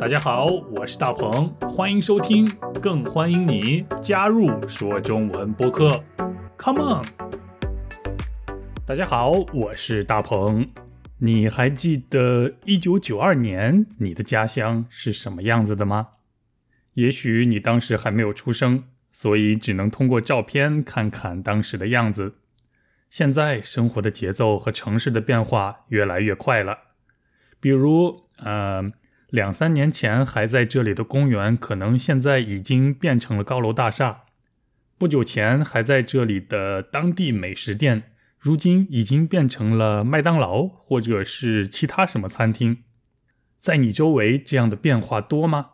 大家好，我是大鹏，欢迎收听，更欢迎你加入说中文播客。Come on！大家好，我是大鹏。你还记得一九九二年你的家乡是什么样子的吗？也许你当时还没有出生，所以只能通过照片看看当时的样子。现在生活的节奏和城市的变化越来越快了，比如，呃。两三年前还在这里的公园，可能现在已经变成了高楼大厦。不久前还在这里的当地美食店，如今已经变成了麦当劳或者是其他什么餐厅。在你周围这样的变化多吗？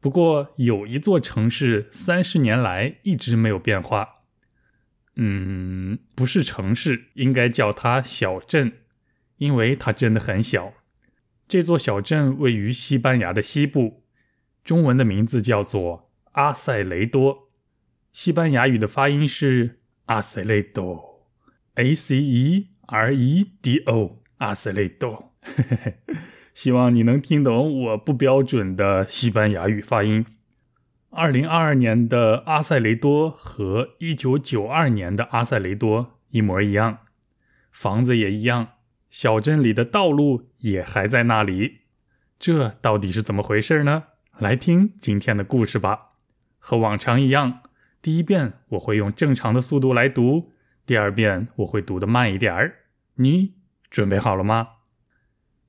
不过有一座城市三十年来一直没有变化。嗯，不是城市，应该叫它小镇，因为它真的很小。这座小镇位于西班牙的西部，中文的名字叫做阿塞雷多，西班牙语的发音是阿塞雷多，A C E R E D O，阿塞雷多。希望你能听懂我不标准的西班牙语发音。二零二二年的阿塞雷多和一九九二年的阿塞雷多一模一样，房子也一样。小镇里的道路也还在那里，这到底是怎么回事呢？来听今天的故事吧。和往常一样，第一遍我会用正常的速度来读，第二遍我会读得慢一点儿。你准备好了吗？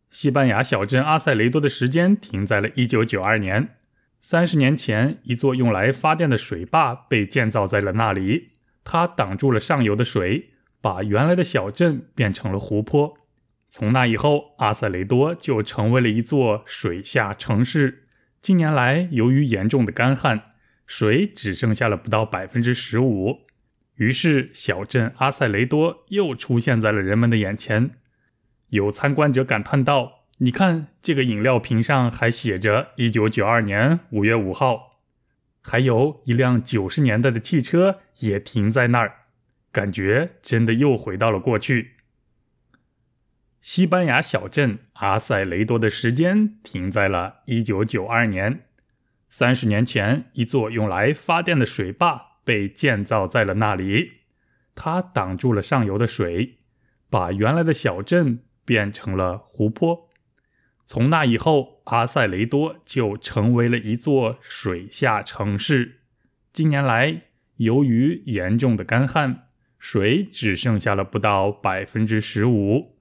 西班牙小镇阿塞雷多的时间停在了1992年。三十年前，一座用来发电的水坝被建造在了那里，它挡住了上游的水，把原来的小镇变成了湖泊。从那以后，阿塞雷多就成为了一座水下城市。近年来，由于严重的干旱，水只剩下了不到百分之十五，于是小镇阿塞雷多又出现在了人们的眼前。有参观者感叹道：“你看，这个饮料瓶上还写着‘一九九二年五月五号’，还有一辆九十年代的汽车也停在那儿，感觉真的又回到了过去。”西班牙小镇阿塞雷多的时间停在了1992年。三十年前，一座用来发电的水坝被建造在了那里，它挡住了上游的水，把原来的小镇变成了湖泊。从那以后，阿塞雷多就成为了一座水下城市。近年来，由于严重的干旱，水只剩下了不到百分之十五。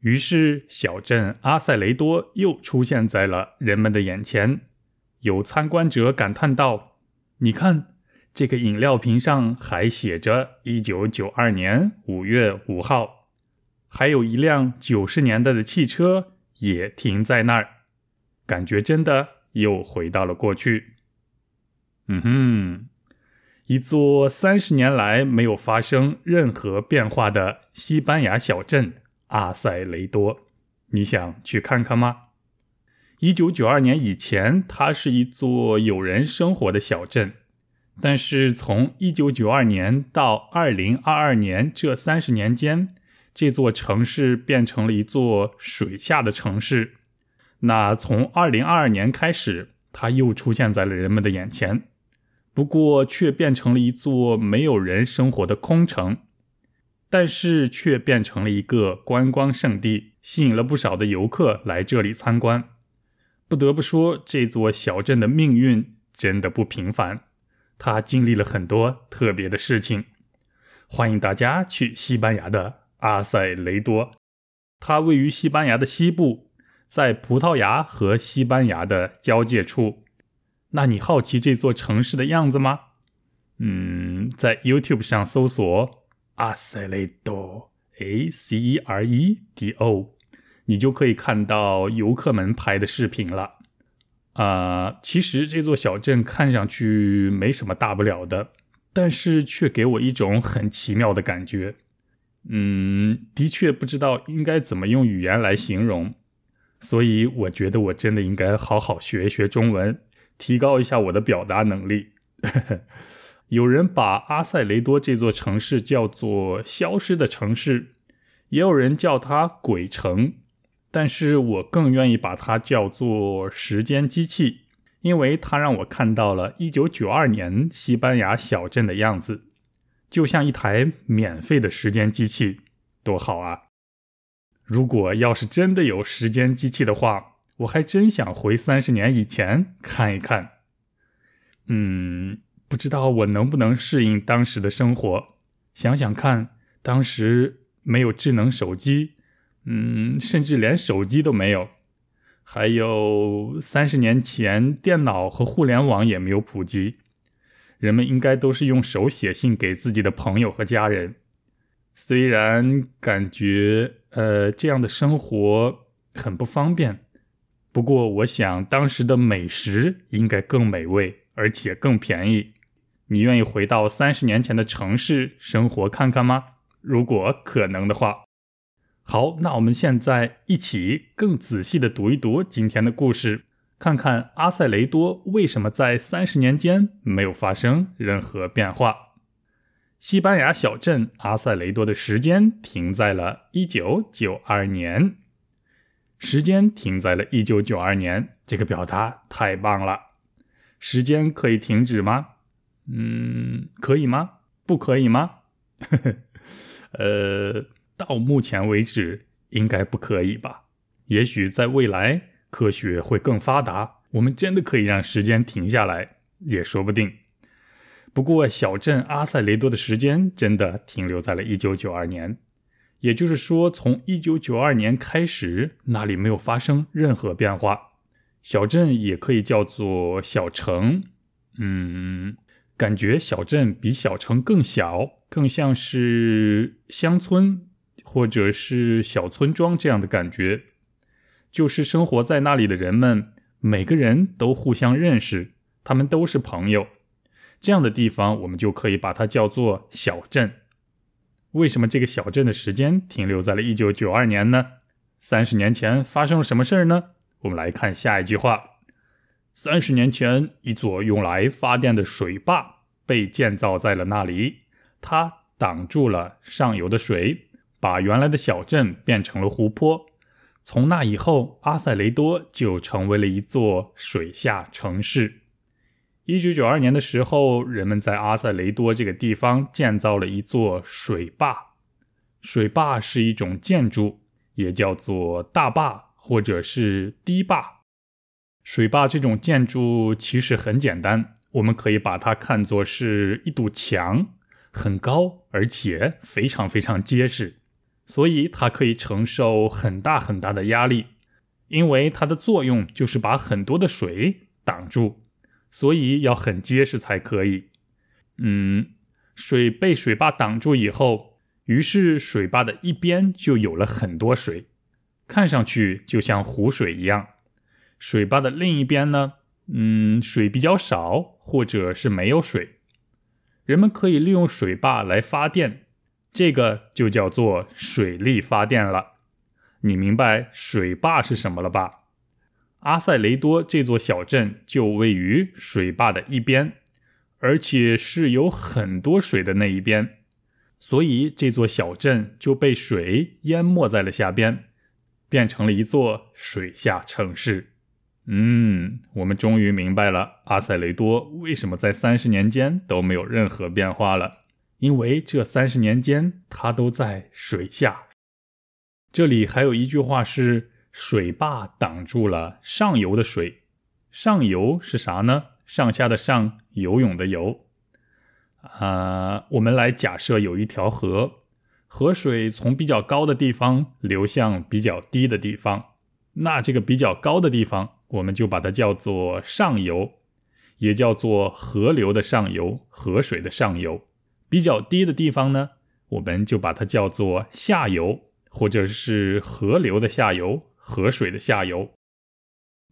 于是，小镇阿塞雷多又出现在了人们的眼前。有参观者感叹道：“你看，这个饮料瓶上还写着1992年5月5号，还有一辆90年代的汽车也停在那儿，感觉真的又回到了过去。”嗯哼，一座三十年来没有发生任何变化的西班牙小镇。阿塞雷多，你想去看看吗？一九九二年以前，它是一座有人生活的小镇，但是从一九九二年到二零二二年这三十年间，这座城市变成了一座水下的城市。那从二零二二年开始，它又出现在了人们的眼前，不过却变成了一座没有人生活的空城。但是却变成了一个观光胜地，吸引了不少的游客来这里参观。不得不说，这座小镇的命运真的不平凡，它经历了很多特别的事情。欢迎大家去西班牙的阿塞雷多，它位于西班牙的西部，在葡萄牙和西班牙的交界处。那你好奇这座城市的样子吗？嗯，在 YouTube 上搜索。阿塞雷多，A C E R E D O，你就可以看到游客们拍的视频了。啊，其实这座小镇看上去没什么大不了的，但是却给我一种很奇妙的感觉。嗯，的确不知道应该怎么用语言来形容，所以我觉得我真的应该好好学一学中文，提高一下我的表达能力。呵 呵有人把阿塞雷多这座城市叫做“消失的城市”，也有人叫它“鬼城”。但是我更愿意把它叫做时间机器，因为它让我看到了1992年西班牙小镇的样子，就像一台免费的时间机器，多好啊！如果要是真的有时间机器的话，我还真想回三十年以前看一看。嗯，不知道我能不能适应当时的生活。想想看，当时没有智能手机。嗯，甚至连手机都没有，还有三十年前电脑和互联网也没有普及，人们应该都是用手写信给自己的朋友和家人。虽然感觉呃这样的生活很不方便，不过我想当时的美食应该更美味，而且更便宜。你愿意回到三十年前的城市生活看看吗？如果可能的话。好，那我们现在一起更仔细的读一读今天的故事，看看阿塞雷多为什么在三十年间没有发生任何变化。西班牙小镇阿塞雷多的时间停在了一九九二年，时间停在了一九九二年，这个表达太棒了。时间可以停止吗？嗯，可以吗？不可以吗？呃。到目前为止，应该不可以吧？也许在未来，科学会更发达，我们真的可以让时间停下来，也说不定。不过，小镇阿塞雷多的时间真的停留在了1992年，也就是说，从1992年开始，那里没有发生任何变化。小镇也可以叫做小城，嗯，感觉小镇比小城更小，更像是乡村。或者是小村庄这样的感觉，就是生活在那里的人们，每个人都互相认识，他们都是朋友。这样的地方，我们就可以把它叫做小镇。为什么这个小镇的时间停留在了一九九二年呢？三十年前发生了什么事儿呢？我们来看下一句话：三十年前，一座用来发电的水坝被建造在了那里，它挡住了上游的水。把原来的小镇变成了湖泊。从那以后，阿塞雷多就成为了一座水下城市。一九九二年的时候，人们在阿塞雷多这个地方建造了一座水坝。水坝是一种建筑，也叫做大坝或者是堤坝。水坝这种建筑其实很简单，我们可以把它看作是一堵墙，很高，而且非常非常结实。所以它可以承受很大很大的压力，因为它的作用就是把很多的水挡住，所以要很结实才可以。嗯，水被水坝挡住以后，于是水坝的一边就有了很多水，看上去就像湖水一样。水坝的另一边呢，嗯，水比较少，或者是没有水，人们可以利用水坝来发电。这个就叫做水力发电了，你明白水坝是什么了吧？阿塞雷多这座小镇就位于水坝的一边，而且是有很多水的那一边，所以这座小镇就被水淹没在了下边，变成了一座水下城市。嗯，我们终于明白了阿塞雷多为什么在三十年间都没有任何变化了。因为这三十年间，它都在水下。这里还有一句话是：“水坝挡住了上游的水。”上游是啥呢？上下的上，游泳的游。啊，我们来假设有一条河，河水从比较高的地方流向比较低的地方，那这个比较高的地方，我们就把它叫做上游，也叫做河流的上游，河水的上游。比较低的地方呢，我们就把它叫做下游，或者是河流的下游、河水的下游。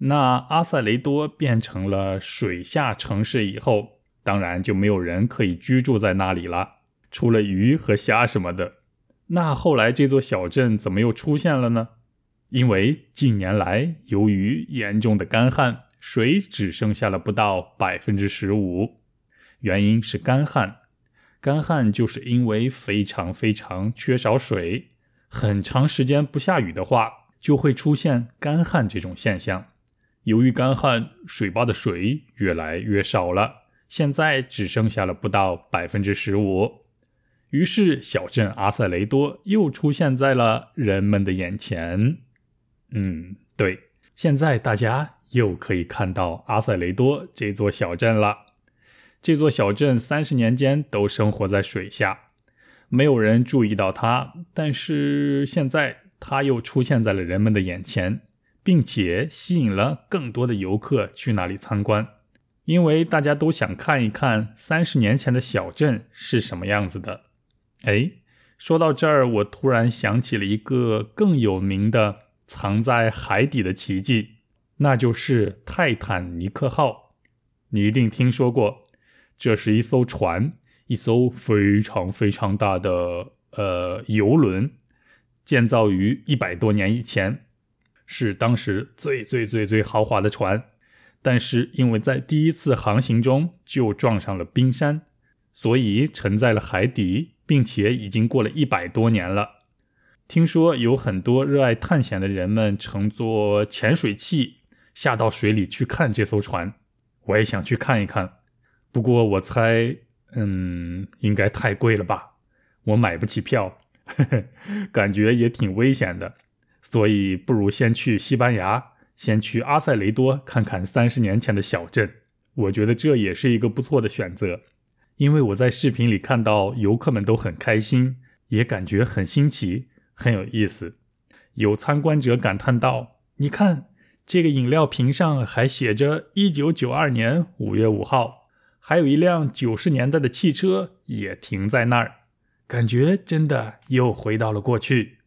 那阿塞雷多变成了水下城市以后，当然就没有人可以居住在那里了，除了鱼和虾什么的。那后来这座小镇怎么又出现了呢？因为近年来由于严重的干旱，水只剩下了不到百分之十五，原因是干旱。干旱就是因为非常非常缺少水，很长时间不下雨的话，就会出现干旱这种现象。由于干旱，水坝的水越来越少了，现在只剩下了不到百分之十五。于是，小镇阿塞雷多又出现在了人们的眼前。嗯，对，现在大家又可以看到阿塞雷多这座小镇了。这座小镇三十年间都生活在水下，没有人注意到它。但是现在，它又出现在了人们的眼前，并且吸引了更多的游客去那里参观，因为大家都想看一看三十年前的小镇是什么样子的。哎，说到这儿，我突然想起了一个更有名的藏在海底的奇迹，那就是泰坦尼克号。你一定听说过，这是一艘船，一艘非常非常大的呃游轮，建造于一百多年以前，是当时最最最最豪华的船。但是因为在第一次航行中就撞上了冰山，所以沉在了海底。并且已经过了一百多年了。听说有很多热爱探险的人们乘坐潜水器下到水里去看这艘船，我也想去看一看。不过我猜，嗯，应该太贵了吧，我买不起票，感觉也挺危险的。所以不如先去西班牙，先去阿塞雷多看看三十年前的小镇。我觉得这也是一个不错的选择。因为我在视频里看到游客们都很开心，也感觉很新奇，很有意思。有参观者感叹道：“你看，这个饮料瓶上还写着1992年5月5号，还有一辆90年代的汽车也停在那儿，感觉真的又回到了过去。”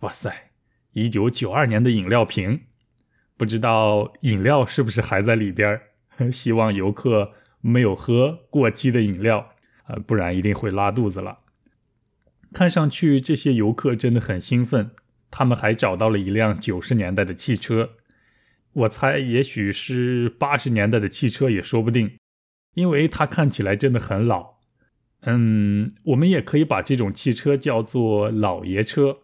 哇塞，1992年的饮料瓶，不知道饮料是不是还在里边？希望游客。没有喝过期的饮料，呃，不然一定会拉肚子了。看上去这些游客真的很兴奋，他们还找到了一辆九十年代的汽车，我猜也许是八十年代的汽车也说不定，因为它看起来真的很老。嗯，我们也可以把这种汽车叫做老爷车，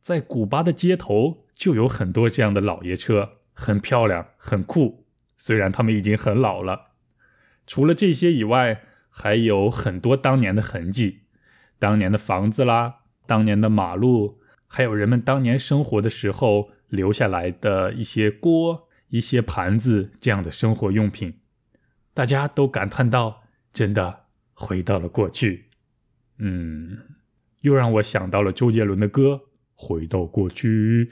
在古巴的街头就有很多这样的老爷车，很漂亮，很酷。虽然他们已经很老了。除了这些以外，还有很多当年的痕迹，当年的房子啦，当年的马路，还有人们当年生活的时候留下来的一些锅、一些盘子这样的生活用品，大家都感叹到：真的回到了过去。嗯，又让我想到了周杰伦的歌《回到过去》。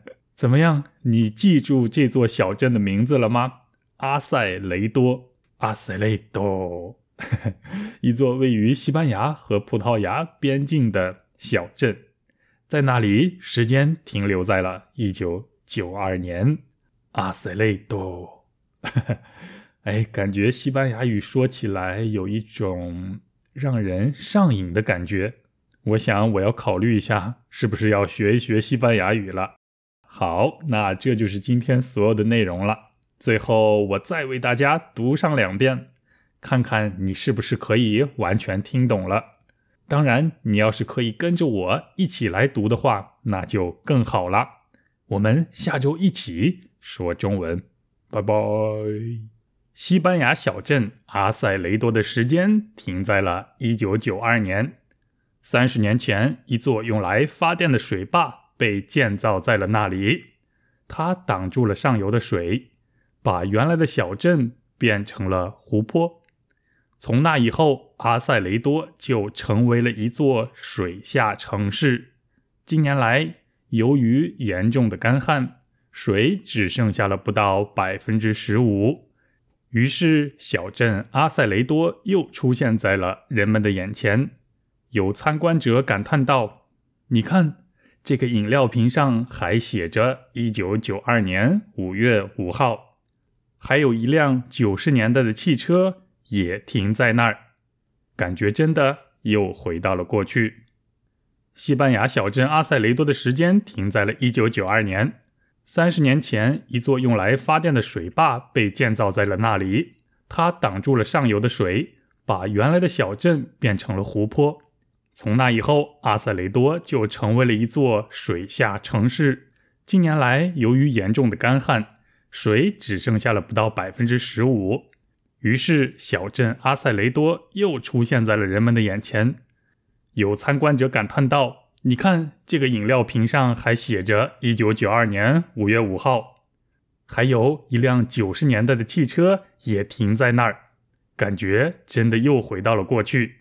怎么样？你记住这座小镇的名字了吗？阿塞雷多。阿塞雷多，一座位于西班牙和葡萄牙边境的小镇，在那里，时间停留在了1992年。阿塞雷多，哎，感觉西班牙语说起来有一种让人上瘾的感觉。我想，我要考虑一下，是不是要学一学西班牙语了。好，那这就是今天所有的内容了。最后，我再为大家读上两遍，看看你是不是可以完全听懂了。当然，你要是可以跟着我一起来读的话，那就更好了。我们下周一起说中文，拜拜。西班牙小镇阿塞雷多的时间停在了1992年。三十年前，一座用来发电的水坝被建造在了那里，它挡住了上游的水。把原来的小镇变成了湖泊。从那以后，阿塞雷多就成为了一座水下城市。近年来，由于严重的干旱，水只剩下了不到百分之十五。于是，小镇阿塞雷多又出现在了人们的眼前。有参观者感叹道：“你看，这个饮料瓶上还写着一九九二年五月五号。”还有一辆九十年代的汽车也停在那儿，感觉真的又回到了过去。西班牙小镇阿塞雷多的时间停在了一九九二年。三十年前，一座用来发电的水坝被建造在了那里，它挡住了上游的水，把原来的小镇变成了湖泊。从那以后，阿塞雷多就成为了一座水下城市。近年来，由于严重的干旱，水只剩下了不到百分之十五，于是小镇阿塞雷多又出现在了人们的眼前。有参观者感叹道：“你看，这个饮料瓶上还写着‘一九九二年五月五号’，还有一辆九十年代的汽车也停在那儿，感觉真的又回到了过去。”